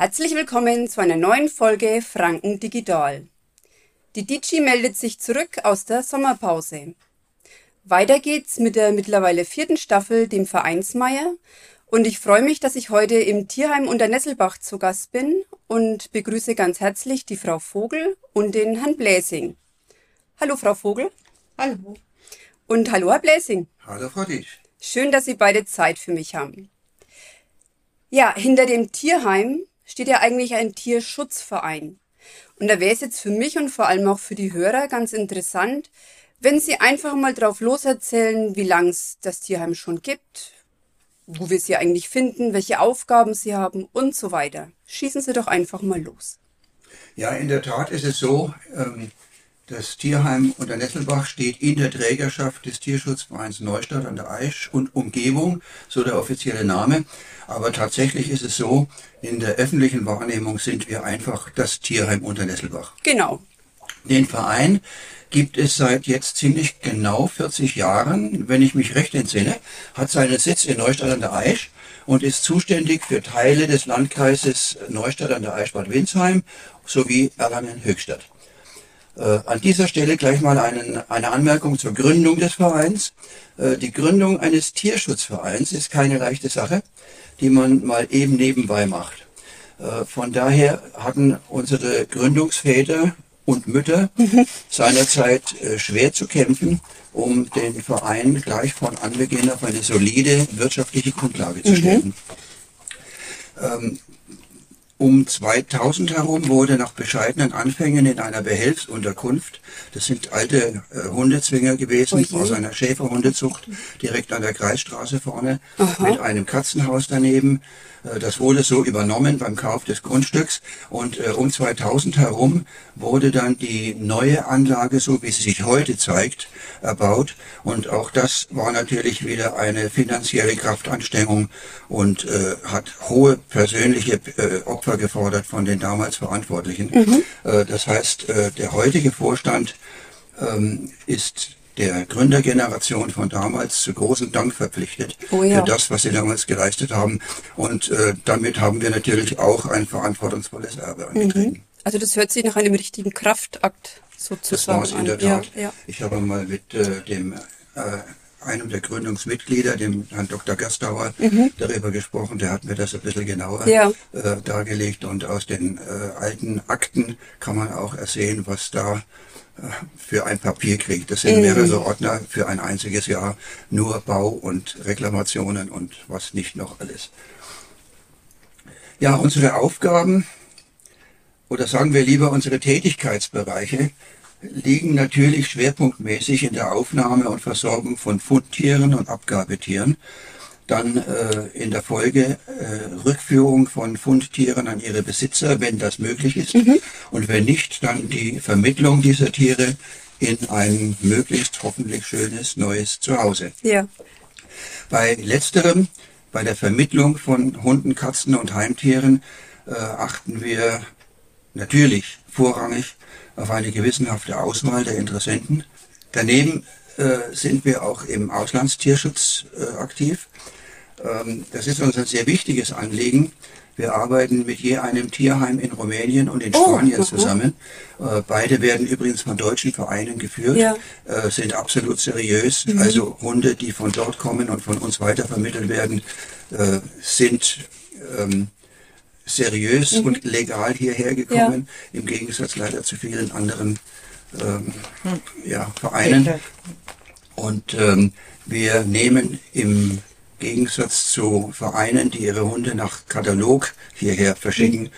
Herzlich willkommen zu einer neuen Folge Franken Digital. Die Digi meldet sich zurück aus der Sommerpause. Weiter geht's mit der mittlerweile vierten Staffel, dem Vereinsmeier. Und ich freue mich, dass ich heute im Tierheim unter Nesselbach zu Gast bin und begrüße ganz herzlich die Frau Vogel und den Herrn Bläsing. Hallo, Frau Vogel. Hallo. Und hallo, Herr Bläsing. Hallo, Frau Ditsch. Schön, dass Sie beide Zeit für mich haben. Ja, hinter dem Tierheim steht ja eigentlich ein Tierschutzverein. Und da wäre es jetzt für mich und vor allem auch für die Hörer ganz interessant, wenn Sie einfach mal drauf loserzählen, wie lang es das Tierheim schon gibt, wo wir Sie eigentlich finden, welche Aufgaben Sie haben und so weiter. Schießen Sie doch einfach mal los. Ja, in der Tat ist es so, ähm, das Tierheim unter Nesselbach steht in der Trägerschaft des Tierschutzvereins Neustadt an der Aisch und Umgebung, so der offizielle Name. Aber tatsächlich ist es so, in der öffentlichen Wahrnehmung sind wir einfach das Tierheim unter Nesselbach. Genau. Den Verein gibt es seit jetzt ziemlich genau 40 Jahren, wenn ich mich recht entsinne, hat seinen Sitz in Neustadt an der Aisch und ist zuständig für Teile des Landkreises Neustadt an der Aisch-Bad Windsheim sowie Erlangen-Höchstadt. Äh, an dieser Stelle gleich mal einen, eine Anmerkung zur Gründung des Vereins. Äh, die Gründung eines Tierschutzvereins ist keine leichte Sache, die man mal eben nebenbei macht. Äh, von daher hatten unsere Gründungsväter und Mütter seinerzeit äh, schwer zu kämpfen, um den Verein gleich von Anbeginn auf eine solide wirtschaftliche Grundlage zu stellen. Ähm, um 2000 herum wurde nach bescheidenen Anfängen in einer Behelfsunterkunft, das sind alte äh, Hundezwinger gewesen Oje. aus einer Schäferhundezucht, direkt an der Kreisstraße vorne, Aha. mit einem Katzenhaus daneben. Äh, das wurde so übernommen beim Kauf des Grundstücks und äh, um 2000 herum wurde dann die neue Anlage, so wie sie sich heute zeigt, erbaut und auch das war natürlich wieder eine finanzielle Kraftanstrengung und äh, hat hohe persönliche äh, Opfer gefordert von den damals Verantwortlichen. Äh, das heißt, äh, der heutige Vorstand ähm, ist der Gründergeneration von damals zu großem Dank verpflichtet Oh ja. für das, was sie damals geleistet haben. Und äh, damit haben wir natürlich auch ein verantwortungsvolles Erbe angetreten. Also das hört sich nach einem richtigen Kraftakt Das sozusagen war es in der an. Tat. Ja, ja. Ich habe mal mit äh, dem äh, einem der Gründungsmitglieder, dem Herrn Dr. Gerstauer, darüber gesprochen. Der hat mir das ein bisschen genauer Mhm. Ja. äh, dargelegt und aus den äh, alten Akten kann man auch ersehen, was da äh, für ein Papier kriegt. Das Mhm. sind mehrere Ordner für ein einziges Jahr, nur Bau und Reklamationen und was nicht noch alles. Ja, unsere Aufgaben oder sagen wir lieber unsere Tätigkeitsbereiche liegen natürlich schwerpunktmäßig in der Aufnahme und Versorgung von Fundtieren und Abgabetieren. Dann äh, in der Folge äh, Rückführung von Fundtieren an ihre Besitzer, wenn das möglich ist. Und wenn nicht, dann die Vermittlung dieser Tiere in ein möglichst hoffentlich schönes neues Zuhause. ja. Bei letzterem, bei der Vermittlung von Hunden, Katzen und Heimtieren, äh, achten wir natürlich vorrangig auf eine gewissenhafte Auswahl der Interessenten. Daneben äh, sind wir auch im Auslandstierschutz äh, aktiv. Ähm, das ist uns ein sehr wichtiges Anliegen. Wir arbeiten mit je einem Tierheim in Rumänien und in Oh, Spanien aha. zusammen. Äh, beide werden übrigens von deutschen Vereinen geführt, Ja. äh, sind absolut seriös. Also Hunde, die von dort kommen und von uns weitervermittelt werden, äh, sind ähm, seriös und legal hierher gekommen, im Gegensatz leider zu vielen anderen ähm, ja, Vereinen. Und ähm, wir nehmen im Gegensatz zu Vereinen, die ihre Hunde nach Katalog hierher verschicken,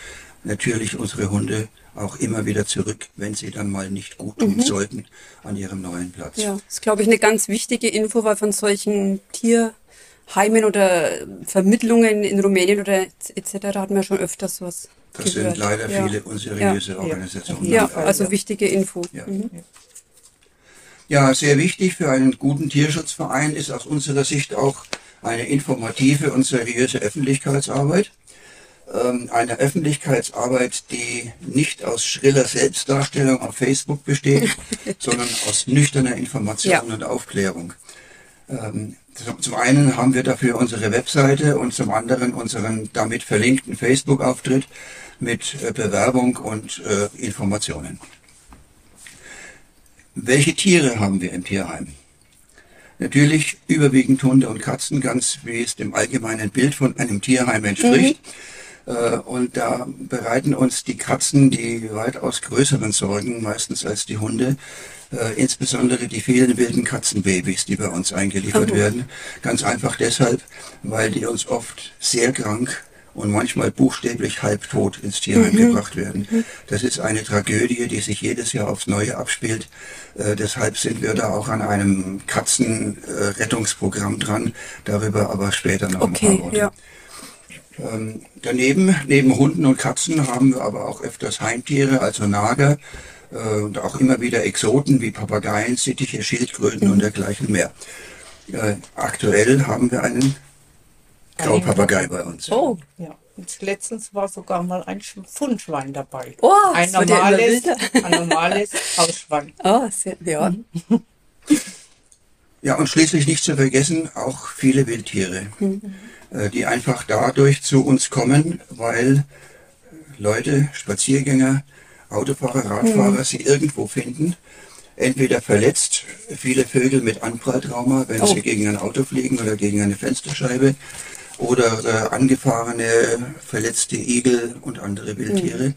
natürlich unsere Hunde auch immer wieder zurück, wenn sie dann mal nicht gut tun sollten an ihrem neuen Platz. Ja, das ist, glaube ich, eine ganz wichtige Info, weil von solchen Tierheimen oder Vermittlungen in Rumänien oder etc. hatten wir schon öfters sowas Das gehört. sind leider ja. viele unseriöse Organisationen. Ja, also ja. wichtige Info. Ja. Mhm. Ja, sehr wichtig für einen guten Tierschutzverein ist aus unserer Sicht auch eine informative und seriöse Öffentlichkeitsarbeit. Ähm, eine Öffentlichkeitsarbeit, die nicht aus schriller Selbstdarstellung auf Facebook besteht, sondern aus nüchterner Information Ja. und Aufklärung. Ähm, zum einen haben wir dafür unsere Webseite und zum anderen unseren damit verlinkten Facebook-Auftritt mit äh, Bewerbung und äh, Informationen. Welche Tiere haben wir im Tierheim? Natürlich überwiegend Hunde und Katzen, ganz wie es dem allgemeinen Bild von einem Tierheim entspricht. Mhm. Äh, und da bereiten uns die Katzen die weitaus größeren Sorgen, meistens als die Hunde. Äh, insbesondere die vielen wilden Katzenbabys, die bei uns eingeliefert oh. werden. Ganz einfach deshalb, weil die uns oft sehr krank und manchmal buchstäblich halbtot ins Tierheim mhm. gebracht werden. Mhm. Das ist eine Tragödie, die sich jedes Jahr aufs Neue abspielt. Äh, deshalb sind wir da auch an einem Katzenrettungsprogramm äh, dran. Darüber aber später noch okay, ein paar Worte. Ja. Ähm, daneben, neben Hunden und Katzen, haben wir aber auch öfters Heimtiere, also Nager äh, und auch immer wieder Exoten wie Papageien, Sittiche, Schildkröten mhm. und dergleichen mehr. Äh, aktuell haben wir einen Graupapagei bei uns. Oh, ja. Und letztens war sogar mal ein Fundschwein dabei. Oh, ein normales, ein normales Hausschwein. Oh, sehr, ja. Ja, und schließlich nicht zu vergessen, auch viele Wildtiere, mhm. Die einfach dadurch zu uns kommen, weil Leute, Spaziergänger, Autofahrer, Radfahrer mhm. sie irgendwo finden, entweder verletzt, viele Vögel mit Anpralltrauma, wenn oh. sie gegen ein Auto fliegen oder gegen eine Fensterscheibe, oder äh, angefahrene, verletzte Igel und andere Wildtiere.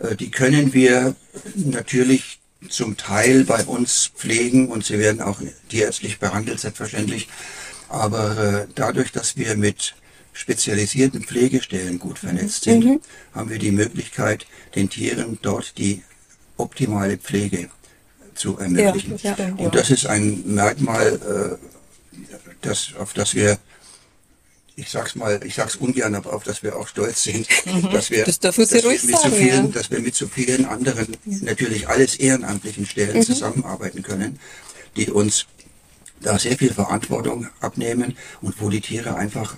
Mhm. Äh, die können wir natürlich zum Teil bei uns pflegen und sie werden auch tierärztlich behandelt, selbstverständlich. Aber äh, dadurch, dass wir mit spezialisierten Pflegestellen gut vernetzt sind, mhm. haben wir die Möglichkeit, den Tieren dort die optimale Pflege zu ermöglichen. Ja, ja. Und das ist ein Merkmal, äh, das, auf das wir ich sag's mal, ich sag's ungern, aber auf dass wir auch stolz sind, mhm. dass wir, das dass, wir mit sagen, so vielen, ja. dass wir mit so vielen anderen, natürlich alles ehrenamtlichen Stellen mhm. zusammenarbeiten können, die uns da sehr viel Verantwortung abnehmen und wo die Tiere einfach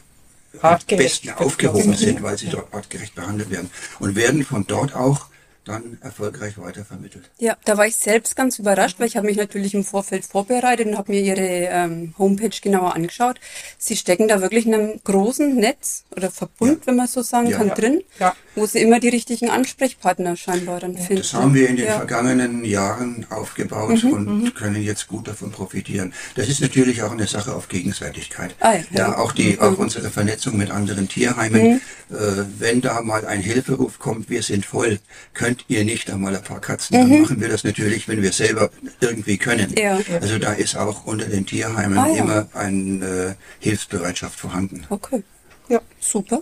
am besten aufgehoben sind, weil sie dort artgerecht behandelt werden. Und werden von dort auch dann erfolgreich weitervermittelt. Ja, da war ich selbst ganz überrascht, weil ich habe mich natürlich im Vorfeld vorbereitet und habe mir ihre ähm, Homepage genauer angeschaut. Sie stecken da wirklich in einem großen Netz oder Verbund, ja. wenn man so sagen ja. kann, drin, ja. wo sie immer die richtigen Ansprechpartner scheinbar dann finden. Das haben wir in den vergangenen Jahren aufgebaut mhm, und mhm. können jetzt gut davon profitieren. Das ist natürlich auch eine Sache auf Gegenseitigkeit. Ah, ja, auch die, mhm. auch unsere Vernetzung mit anderen Tierheimen. Mhm. Äh, wenn da mal ein Hilferuf kommt, wir sind voll, könnt könnt ihr nicht einmal ein paar Katzen, mhm. dann machen wir das natürlich, wenn wir selber irgendwie können. Ja. Also da ist auch unter den Tierheimen ah, ja. immer eine äh, Hilfsbereitschaft vorhanden. Okay, ja, super.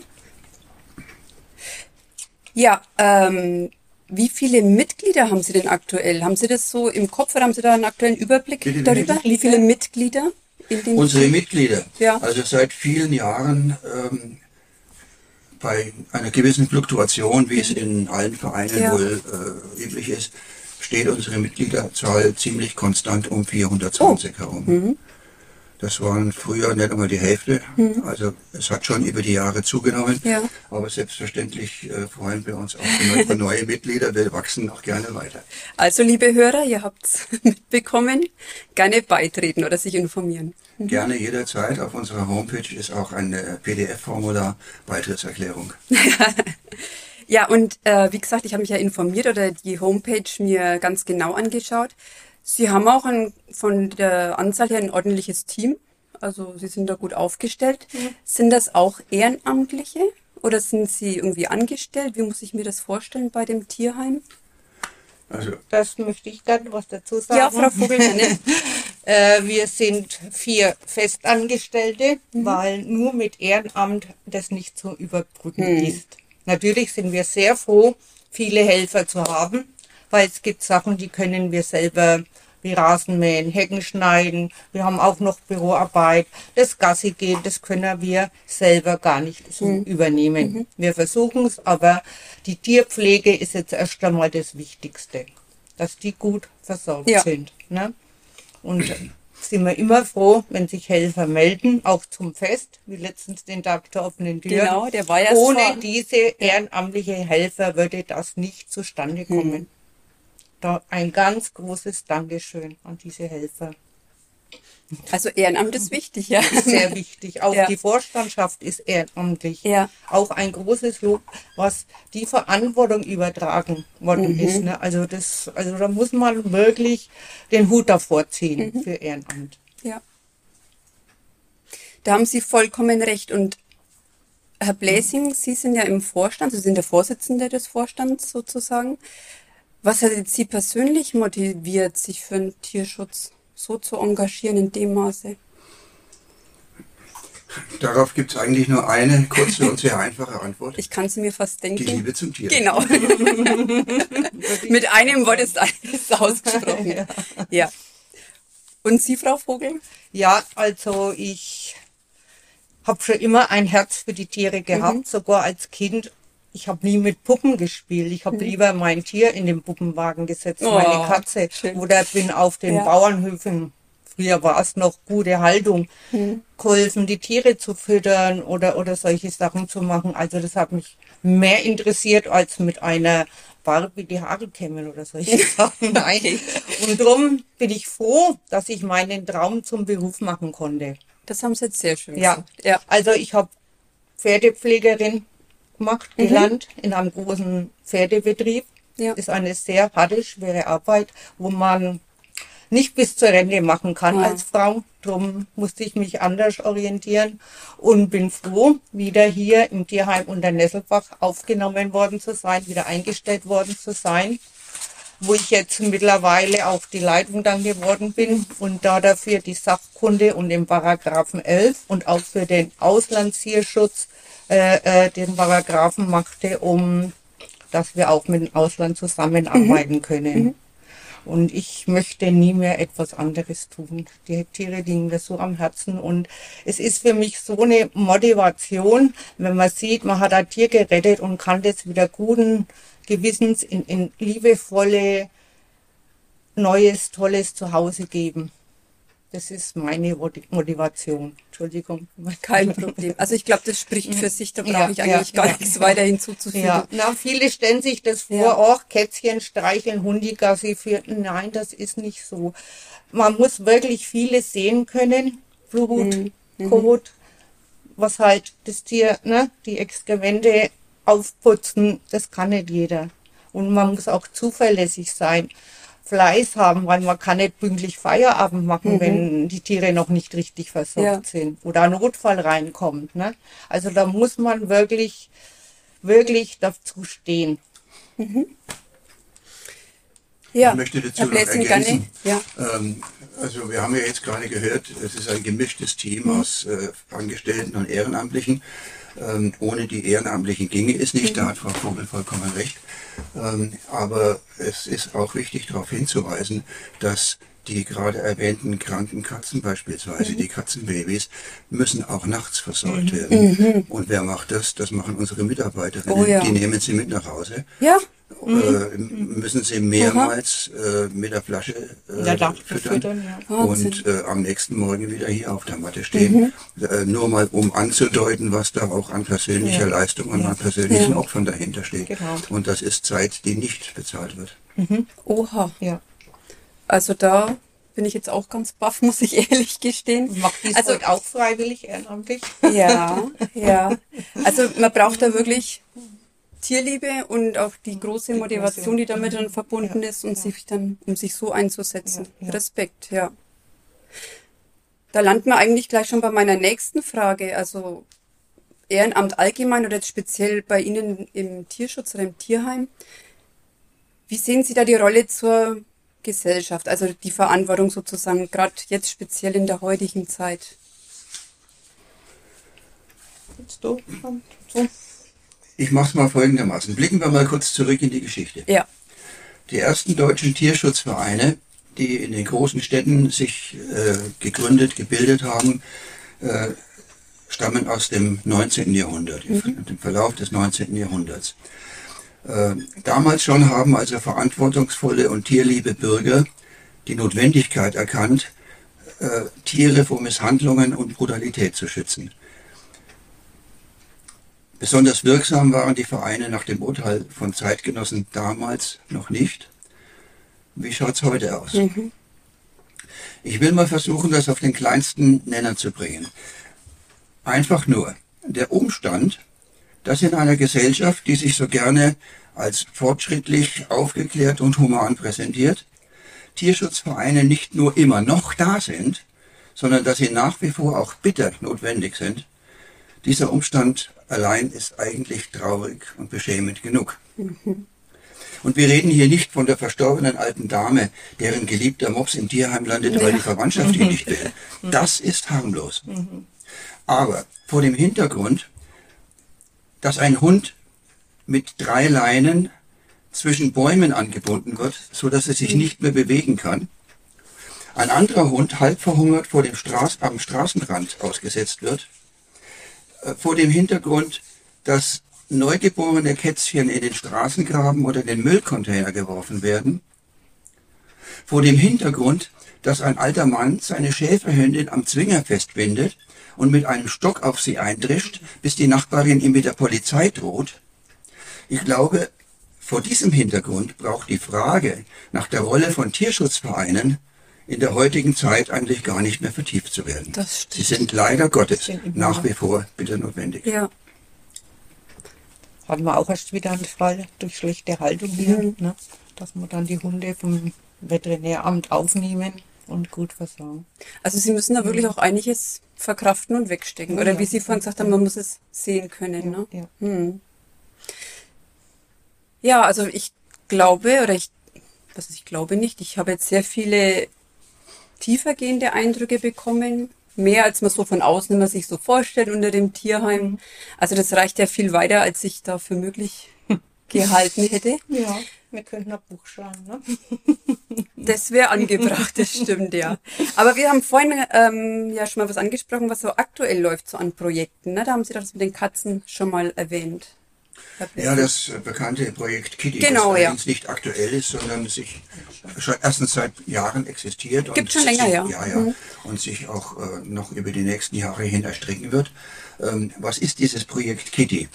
Ja, ähm, wie viele Mitglieder haben Sie denn aktuell? Haben Sie das so im Kopf oder haben Sie da einen aktuellen Überblick Bitte, darüber? Wie viele Mitglieder? In den Unsere Mitglieder. Ja. Also seit vielen Jahren ähm, bei einer gewissen Fluktuation, wie es in allen Vereinen ja. wohl äh, üblich ist, steht unsere Mitgliederzahl ziemlich konstant um 420 oh. herum. Mhm. Das waren früher nicht einmal die Hälfte. Mhm. Also es hat schon über die Jahre zugenommen. Ja. Aber selbstverständlich äh, freuen wir uns auch über neue Mitglieder. Wir wachsen auch gerne weiter. Also liebe Hörer, ihr habt's mitbekommen. Gerne beitreten oder sich informieren. Mhm. Gerne jederzeit. Auf unserer Homepage ist auch ein PDF-Formular Beitrittserklärung. ja, und äh, wie gesagt, ich habe mich ja informiert oder die Homepage mir ganz genau angeschaut. Sie haben auch ein, von der Anzahl her ein ordentliches Team. Also Sie sind da gut aufgestellt. Mhm. Sind das auch Ehrenamtliche oder sind Sie irgendwie angestellt? Wie muss ich mir das vorstellen bei dem Tierheim? Also, das möchte ich gerne was dazu sagen. Ja, Frau Vogel, äh, wir sind vier Festangestellte, mhm. weil nur mit Ehrenamt das nicht zu überbrücken mhm. ist. Natürlich sind wir sehr froh, viele Helfer zu haben, weil es gibt Sachen, die können wir selber wie Rasenmähen, Hecken schneiden. Wir haben auch noch Büroarbeit. Das Gassi gehen, das können wir selber gar nicht so mhm. übernehmen. Wir versuchen es, aber die Tierpflege ist jetzt erst einmal das Wichtigste, dass die gut versorgt ja. sind. Ne? Und sind wir immer froh, wenn sich Helfer melden, auch zum Fest, wie letztens den Tag der offenen Tür. Genau, der war ja Ohne diese ehrenamtliche Helfer würde das nicht zustande kommen. Mhm. Da ein ganz großes Dankeschön an diese Helfer. Also Ehrenamt ist wichtig, ja. Sehr wichtig. Auch Ja. die Vorstandschaft ist ehrenamtlich. Ja. Auch ein großes Lob, was die Verantwortung übertragen worden Mhm. ist. Ne? Also das, also da muss man wirklich den Hut davor ziehen Mhm. für Ehrenamt. Ja. Da haben Sie vollkommen recht. Und Herr Bläsing, Sie sind ja im Vorstand, Sie sind der Vorsitzende des Vorstands sozusagen. Was hat Sie persönlich motiviert, sich für den Tierschutz so zu engagieren in dem Maße? Darauf gibt es eigentlich nur eine kurze und sehr einfache Antwort. Ich kann sie mir fast Die denken. Liebe zum Tier. Genau. Mit einem Wort ist alles ausgesprochen. Ja. Und Sie, Frau Vogel? Ja, also ich habe schon immer ein Herz für die Tiere gehabt, Mhm. sogar als Kind. Ich habe nie mit Puppen gespielt. Ich habe lieber mein Tier in den Puppenwagen gesetzt, Mhm. Oh, meine Katze. schön. Oder bin auf den Ja. Bauernhöfen, früher war es noch gute Haltung, Mhm. geholfen, die Tiere zu füttern oder, oder solche Sachen zu machen. Also das hat mich mehr interessiert, als mit einer Barbie die Haare kämmen oder solche Sachen. Nein. Und darum bin ich froh, dass ich meinen Traum zum Beruf machen konnte. Das haben Sie jetzt sehr schön Ja, gesagt. Ja. also ich habe Pferdepflegerin gemacht, gelernt in einem großen Pferdebetrieb. Ja. Ist eine sehr harte, schwere Arbeit, wo man nicht bis zur Rente machen kann Ja. als Frau. Drum musste ich mich anders orientieren und bin froh, wieder hier im Tierheim unter Nesselbach aufgenommen worden zu sein, wieder eingestellt worden zu sein wo ich jetzt mittlerweile auch die Leitung dann geworden bin und da dafür die Sachkunde und den Paragraphen 11 und auch für den Auslandstierschutz äh, äh, den Paragraphen machte, um dass wir auch mit dem Ausland zusammenarbeiten können. Und ich möchte nie mehr etwas anderes tun. Die Tiere liegen mir so am Herzen und es ist für mich so eine Motivation, wenn man sieht, man hat ein Tier gerettet und kann das wieder guten Gewissens in, in liebevolle, neues, tolles Zuhause geben. Das ist meine Moti- Motivation. Entschuldigung. Kein Problem. Also ich glaube, das spricht für sich, da brauche Ja, ich ja, eigentlich gar ja. nichts weiter hinzuzufügen. Ja, na, viele stellen sich das vor, Ja. auch Kätzchen streicheln, Hundigassi führen. Nein, das ist nicht so. Man muss wirklich vieles sehen können. Blut, Mhm. Kot, was halt das Tier, ne, die Exkremente aufputzen, das kann nicht jeder. Und man muss auch zuverlässig sein. Fleiß haben, weil man kann nicht pünktlich Feierabend machen, wenn die Tiere noch nicht richtig versorgt Mhm. Ja. sind oder ein Notfall reinkommt. Ne? Also da muss man wirklich, wirklich dazu stehen. Ja, Ich möchte dazu Herr noch ergänzen. Ja. Ähm, also wir haben ja jetzt gerade gehört, es ist ein gemischtes Team Mhm. aus äh, Angestellten und Ehrenamtlichen. Ähm, ohne die Ehrenamtlichen ginge es nicht, Mhm. da hat Frau Vogel vollkommen recht. Ähm, aber es ist auch wichtig darauf hinzuweisen, dass die gerade erwähnten kranken Katzen beispielsweise, Mhm. die Katzenbabys, müssen auch nachts versorgt werden. Und wer macht das? Das machen unsere Mitarbeiterinnen. Mhm. Oh ja. Die nehmen sie mit nach Hause Ja, äh, müssen sie mehrmals äh, mit der Flasche äh, Ja, darf füttern, füttern, ja. Und äh, am nächsten Morgen wieder hier auf der Matte stehen. Äh, nur mal um anzudeuten, was da auch an persönlicher Ja. Leistung und an persönlichen Ja. Opfern dahinter steht. Genau. Und das ist Zeit, die nicht bezahlt wird. oha. Ja. Also da bin ich jetzt auch ganz baff, muss ich ehrlich gestehen. Macht dies Also auch freiwillig ehrenamtlich? ja, ja. Also man braucht da wirklich Tierliebe und auch die große Motivation, die damit dann verbunden Ja, ist, um ja. sich dann, um sich so einzusetzen. Ja, ja. Respekt, ja. Da landen wir eigentlich gleich schon bei meiner nächsten Frage. Also Ehrenamt allgemein oder jetzt speziell bei Ihnen im Tierschutz oder im Tierheim. Wie sehen Sie da die Rolle zur Gesellschaft, also die Verantwortung sozusagen, gerade jetzt speziell in der heutigen Zeit? Jetzt du? So. Ich mache es mal folgendermaßen. Blicken wir mal kurz zurück in die Geschichte. Ja. Die ersten deutschen Tierschutzvereine, die in den großen Städten sich äh, gegründet, gebildet haben, äh, stammen aus dem 19. Jahrhundert, dem Verlauf des 19. Jahrhunderts. Äh, damals schon haben also verantwortungsvolle und tierliebe Bürger die Notwendigkeit erkannt, äh, Tiere vor Misshandlungen und Brutalität zu schützen. Besonders wirksam waren die Vereine nach dem Urteil von Zeitgenossen damals noch nicht. Wie schaut's heute aus? Ich will mal versuchen, das auf den kleinsten Nenner zu bringen. Einfach nur der Umstand, dass in einer Gesellschaft, die sich so gerne als fortschrittlich, aufgeklärt und human präsentiert, Tierschutzvereine nicht nur immer noch da sind, sondern dass sie nach wie vor auch bitter notwendig sind. Dieser Umstand allein ist eigentlich traurig und beschämend genug. Mhm. Und wir reden hier nicht von der verstorbenen alten Dame, deren geliebter Mops im Tierheim landet, weil die Verwandtschaft ihn nicht will. Das ist harmlos. Aber vor dem Hintergrund, dass ein Hund mit drei Leinen zwischen Bäumen angebunden wird, so dass er sich nicht mehr bewegen kann, ein anderer Hund halb verhungert vor dem Straß, am Straßenrand ausgesetzt wird, vor dem Hintergrund, dass neugeborene Kätzchen in den Straßengraben oder in den Müllcontainer geworfen werden, vor dem Hintergrund, dass ein alter Mann seine Schäferhündin am Zwinger festbindet und mit einem Stock auf sie eindrischt, bis die Nachbarin ihm mit der Polizei droht. Ich glaube, vor diesem Hintergrund braucht die Frage nach der Rolle von Tierschutzvereinen in der heutigen Zeit eigentlich gar nicht mehr vertieft zu werden. Sie sind leider Gottes nach wie vor bitter notwendig. Ja. Hatten wir auch erst wieder einen Fall durch schlechte Haltung hier, mhm. ne? dass wir dann die Hunde vom Veterinäramt aufnehmen und gut versorgen. Also Sie müssen da wirklich mhm. auch einiges verkraften und wegstecken. Oder ja. wie Sie vorhin gesagt haben, man muss es sehen können. Ne? Ja. Hm. ja, also ich glaube, oder ich, was ich glaube nicht, ich habe jetzt sehr viele tiefergehende Eindrücke bekommen. Mehr als man so von außen immer sich so vorstellt unter dem Tierheim. Mhm. Also das reicht ja viel weiter, als ich da für möglich gehalten hätte. Ja, wir könnten ein Buch schreiben, ne? Das wäre angebracht, das stimmt, ja. Aber wir haben vorhin ähm, ja schon mal was angesprochen, was so aktuell läuft so an Projekten. Ne? Da haben Sie das mit den Katzen schon mal erwähnt. Ja, das bekannte Projekt Kitty, genau, das ja. nicht aktuell ist, sondern sich schon erstens seit Jahren existiert. Gibt schon länger, ja. Ja, ja. Mhm. Und sich auch äh, noch über die nächsten Jahre hin erstrecken wird. Ähm, was ist dieses Projekt Kitty?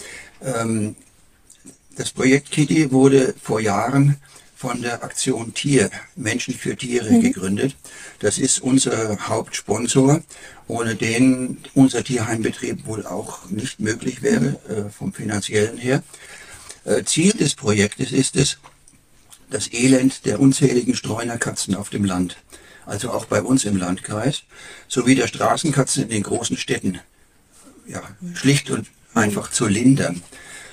Ähm, das Projekt Kitty wurde vor Jahren von der Aktion Tier, Menschen für Tiere mhm. gegründet. Das ist unser Hauptsponsor, ohne den unser Tierheimbetrieb wohl auch nicht möglich wäre, äh, vom finanziellen her. Äh, Ziel des Projektes ist es, das Elend der unzähligen Streunerkatzen auf dem Land, also auch bei uns im Landkreis, sowie der Straßenkatzen in den großen Städten, ja, schlicht und einfach zu lindern.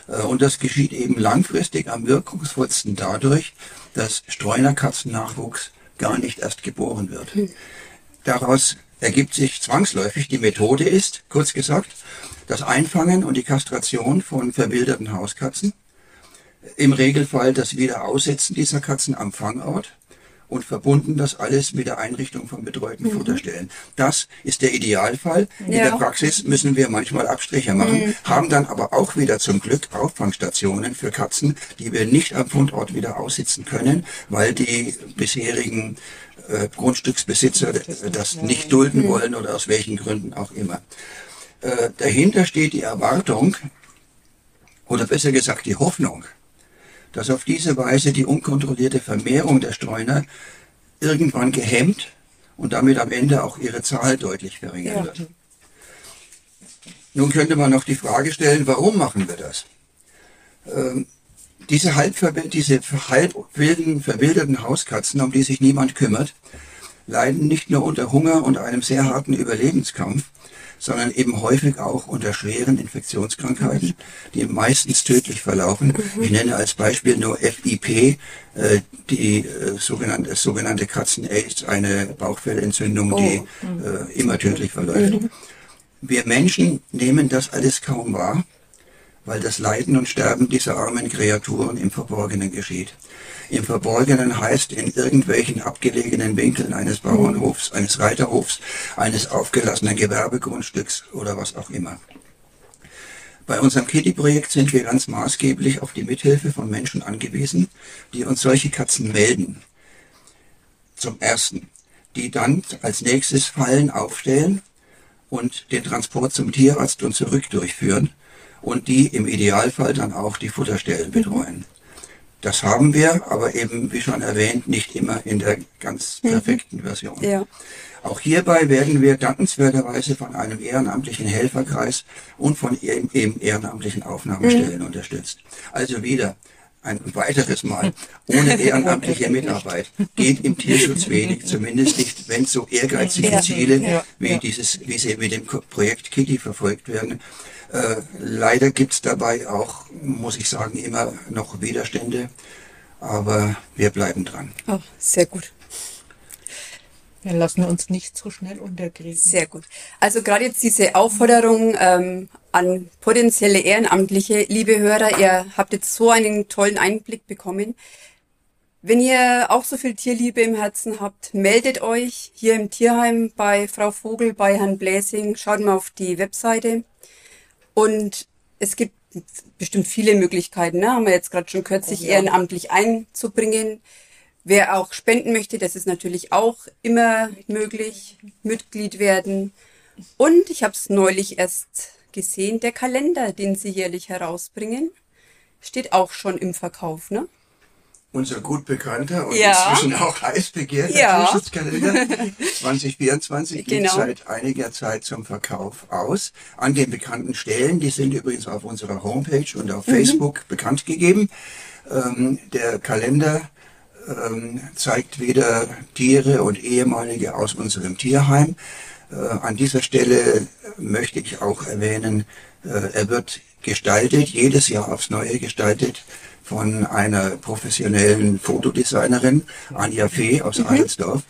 Äh, und das geschieht eben langfristig am wirkungsvollsten dadurch, dass Streunerkatzennachwuchs gar nicht erst geboren wird. Hm. Daraus ergibt sich zwangsläufig, die Methode ist, kurz gesagt, das Einfangen und die Kastration von verwilderten Hauskatzen, im Regelfall das Wiederaussetzen dieser Katzen am Fangort und verbunden das alles mit der Einrichtung von betreuten mhm. Futterstellen. Das ist der Idealfall. In ja. der Praxis müssen wir manchmal Abstriche machen, mhm. haben dann aber auch wieder zum Glück Auffangstationen für Katzen, die wir nicht am Fundort wieder aussitzen können, weil die bisherigen äh, Grundstücksbesitzer das nicht dulden mhm. wollen oder aus welchen Gründen auch immer. Äh, dahinter steht die Erwartung, oder besser gesagt die Hoffnung, dass auf diese Weise die unkontrollierte Vermehrung der Streuner irgendwann gehemmt und damit am Ende auch ihre Zahl deutlich verringern ja. wird. Nun könnte man noch die Frage stellen, warum machen wir das? Ähm, diese halb, diese halb wilden, verwilderten Hauskatzen, um die sich niemand kümmert, leiden nicht nur unter Hunger und einem sehr harten Überlebenskampf, sondern eben häufig auch unter schweren Infektionskrankheiten, die meistens tödlich verlaufen. Mhm. Ich nenne als Beispiel nur FIP, äh, die äh, sogenannte, sogenannte Katzen-Aids, eine Bauchfellentzündung, die oh. äh, immer tödlich verläuft. Mhm. Wir Menschen nehmen das alles kaum wahr, weil das Leiden und Sterben dieser armen Kreaturen im Verborgenen geschieht. Im Verborgenen heißt in irgendwelchen abgelegenen Winkeln eines Bauernhofs, eines Reiterhofs, eines aufgelassenen Gewerbegrundstücks oder was auch immer. Bei unserem Kitty-Projekt sind wir ganz maßgeblich auf die Mithilfe von Menschen angewiesen, die uns solche Katzen melden. Zum Ersten, die dann als nächstes Fallen aufstellen und den Transport zum Tierarzt und zurück durchführen und die im Idealfall dann auch die Futterstellen betreuen. Das haben wir, aber eben, wie schon erwähnt, nicht immer in der ganz perfekten Version. Ja. Auch hierbei werden wir dankenswerterweise von einem ehrenamtlichen Helferkreis und von eben eben ehrenamtlichen Aufnahmestellen unterstützt. Also wieder ein weiteres Mal ohne ehrenamtliche Mitarbeit geht im Tierschutz wenig, zumindest nicht, wenn so ehrgeizige Ja. Ziele Ja. wie Ja. dieses, wie sie mit dem Projekt Kitty verfolgt werden. Äh, leider gibt's dabei auch, muss ich sagen, immer noch Widerstände, aber wir bleiben dran. Oh, sehr gut. Wir lassen uns nicht so schnell unterkriegen. Sehr gut. Also gerade jetzt diese Aufforderung ähm, an potenzielle Ehrenamtliche, liebe Hörer, ihr habt jetzt so einen tollen Einblick bekommen. Wenn ihr auch so viel Tierliebe im Herzen habt, meldet euch hier im Tierheim bei Frau Vogel, bei Herrn Bläsing. Schaut mal auf die Webseite. Und es gibt bestimmt viele Möglichkeiten, ne? haben wir jetzt gerade schon gehört, sich ehrenamtlich einzubringen. Wer auch spenden möchte, das ist natürlich auch immer möglich. Mitglied werden. Und ich habe es neulich erst gesehen, der Kalender, den Sie jährlich herausbringen, steht auch schon im Verkauf, ne? Unser gut bekannter und Ja. inzwischen auch heiß begehrter Ja. Tierschutzkalender 2024 liegt Genau. seit einiger Zeit zum Verkauf aus. An den bekannten Stellen, die sind übrigens auf unserer Homepage und auf Mhm. Facebook bekannt gegeben. Ähm, der Kalender ähm, zeigt wieder Tiere und ehemalige aus unserem Tierheim. Äh, an dieser Stelle möchte ich auch erwähnen, äh, er wird gestaltet, jedes Jahr aufs Neue gestaltet von einer professionellen Fotodesignerin, Anja Fee aus Eilsdorf,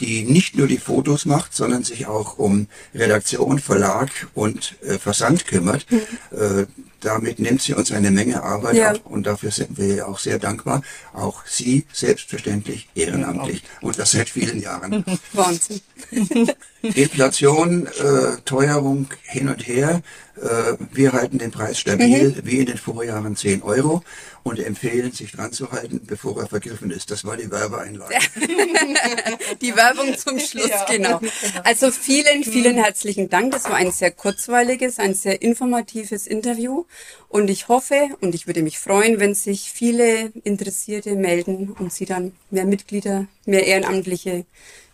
die nicht nur die Fotos macht, sondern sich auch um Redaktion, Verlag und äh, Versand kümmert. Äh, damit nimmt sie uns eine Menge Arbeit Ja. ab und dafür sind wir auch sehr dankbar. Auch sie selbstverständlich ehrenamtlich und das seit vielen Jahren. Wahnsinn. Inflation, äh, Teuerung hin und her. Äh, wir halten den Preis stabil, wie in den Vorjahren 10 Euro und empfehlen, sich dran zu halten, bevor er vergriffen ist. Das war die Werbeeinlage. Die Werbung zum Schluss, Ja, genau. Also vielen, vielen herzlichen Dank. Das war ein sehr kurzweiliges, ein sehr informatives Interview. Und ich hoffe und ich würde mich freuen, wenn sich viele Interessierte melden und sie dann mehr Mitglieder, mehr Ehrenamtliche,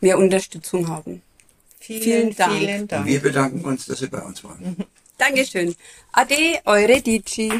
mehr Unterstützung haben. Vielen, Vielen Dank. Vielen Und Dank. wir bedanken uns, dass Sie bei uns waren. Dankeschön. Ade, eure Dici.